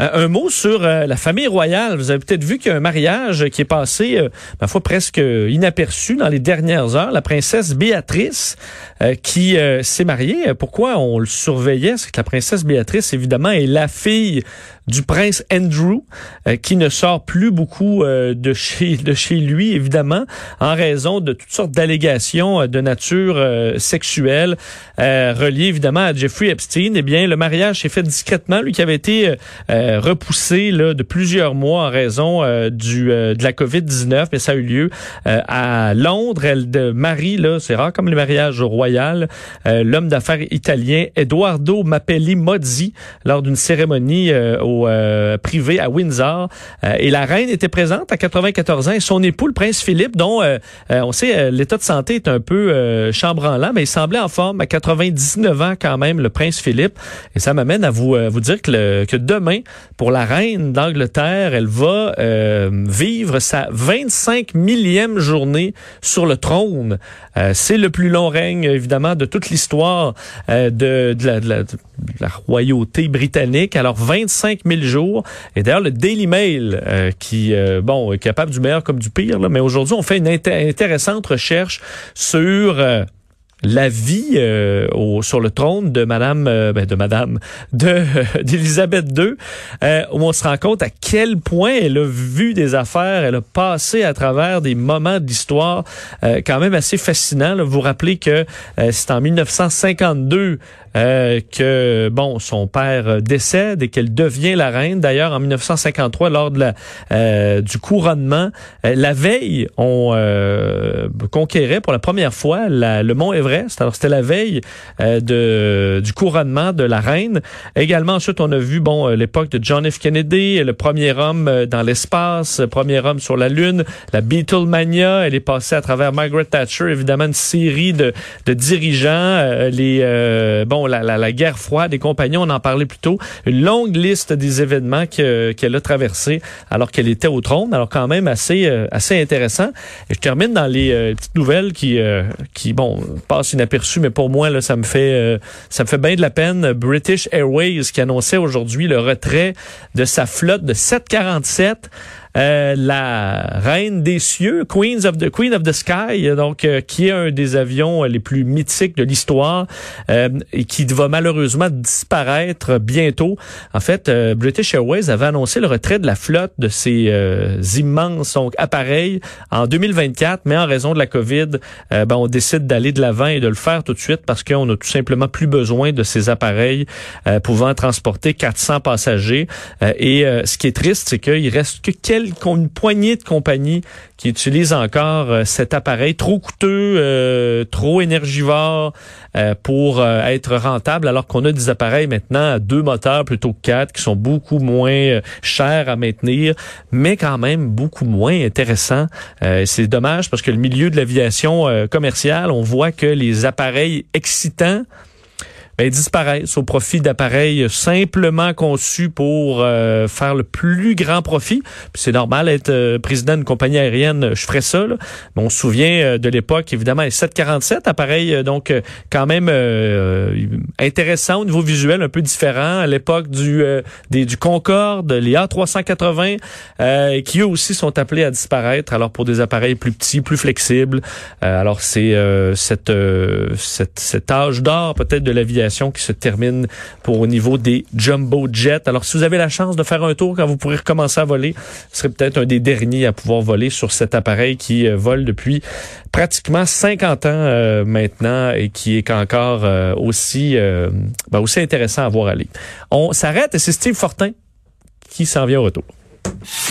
Euh, un mot sur euh, la famille royale. Vous avez peut-être vu qu'il y a un mariage qui est passé, euh, ma foi, presque inaperçu dans les dernières heures. La princesse Béatrice qui s'est mariée. Pourquoi on le surveillait? C'est que la princesse Béatrice, évidemment, est la fille du prince Andrew, euh, qui ne sort plus beaucoup euh, de chez de chez lui, évidemment, en raison de toutes sortes d'allégations euh, de nature euh, sexuelle euh, reliées évidemment à Jeffrey Epstein. Eh bien, le mariage s'est fait discrètement, lui qui avait été repoussé là, de plusieurs mois en raison du de la COVID-19, mais ça a eu lieu à Londres. Elle de marie là, c'est rare comme les mariages royal, l'homme d'affaires italien Eduardo Mappelli Mozzi lors d'une cérémonie euh, euh, privé à Windsor. Euh, et la reine était présente à 94 ans et son époux, le prince Philippe, dont euh, euh, on sait euh, l'état de santé est un peu euh, chambranlant, mais il semblait en forme à 99 ans quand même, le prince Philippe. Et ça m'amène à vous vous dire que, le- que demain, pour la reine d'Angleterre, elle va vivre sa 25 millième journée sur le trône. C'est le plus long règne, évidemment, de toute l'histoire de, de de la- de la royauté britannique. Alors, 25 000 jours. Et d'ailleurs, le Daily Mail, euh, qui, euh, bon, est capable du meilleur comme du pire, là, mais aujourd'hui, on fait une inté- intéressante recherche sur... euh, la vie euh, au, sur le trône de Madame, euh, ben, de Madame, de d'Élisabeth II, euh, où on se rend compte à quel point elle a vu des affaires, elle a passé à travers des moments d'histoire quand même assez fascinants. là. Vous vous rappelez que c'est en 1952 euh, que bon son père euh, décède et qu'elle devient la reine. D'ailleurs, en 1953, lors de la, euh, du couronnement, euh, la veille, on euh, conquérait pour la première fois la- le mont Everest. Alors c'était la veille de du couronnement de la reine. Également ensuite, on a vu bon l'époque de John F. Kennedy, le premier homme dans l'espace, le premier homme sur la lune, la Beatlemania. Elle est passée à travers Margaret Thatcher, évidemment une série de, de dirigeants, les euh, la, la, la guerre froide, des compagnons, on en parlait plus tôt, une longue liste des événements que- qu'elle a traversés alors qu'elle était au trône. Alors quand même assez euh, assez intéressant. Et je termine dans les euh, petites nouvelles qui euh, qui bon passent inaperçues, mais pour moi là ça me fait euh, ça me fait bien de la peine. British Airways qui annonçait aujourd'hui le retrait de sa flotte de 747 euh, la reine des cieux, Queens of the Queen of the Sky, euh, donc euh, qui est un des avions euh, les plus mythiques de l'histoire et qui va malheureusement disparaître bientôt. En fait, British Airways avait annoncé le retrait de la flotte de ces immenses donc, appareils en 2024, mais en raison de la COVID, ben, on décide d'aller de l'avant et de le faire tout de suite parce qu'on a tout simplement plus besoin de ces appareils pouvant transporter 400 passagers. Et ce qui est triste, c'est qu'il reste que quelques, une poignée de compagnies qui utilisent encore euh, cet appareil trop coûteux, euh, trop énergivore euh, pour être rentable, alors qu'on a des appareils maintenant à deux moteurs plutôt que quatre qui sont beaucoup moins chers à maintenir, mais quand même beaucoup moins intéressants. C'est dommage parce que le milieu de l'aviation commerciale, on voit que les appareils excitants ben, disparaissent au profit d'appareils simplement conçus pour euh, faire le plus grand profit. C'est normal, être euh, président d'une compagnie aérienne, je ferais ça. Là. Mais on se souvient euh, de l'époque, évidemment, les 747, appareil euh, donc euh, quand même intéressant au niveau visuel, un peu différent à l'époque du des, du Concorde, les A380, euh, qui eux aussi sont appelés à disparaître. Alors pour des appareils plus petits, plus flexibles. Alors c'est cette, cette cet âge d'or peut-être de l'aviation qui se termine pour au niveau des jumbo jets. Alors si vous avez la chance de faire un tour quand vous pourrez recommencer à voler, ce serait peut-être un des derniers à pouvoir voler sur cet appareil qui euh, vole depuis pratiquement 50 ans euh, maintenant et qui est encore euh, aussi ben, aussi intéressant à voir aller. On s'arrête et c'est Steve Fortin qui s'en vient au retour.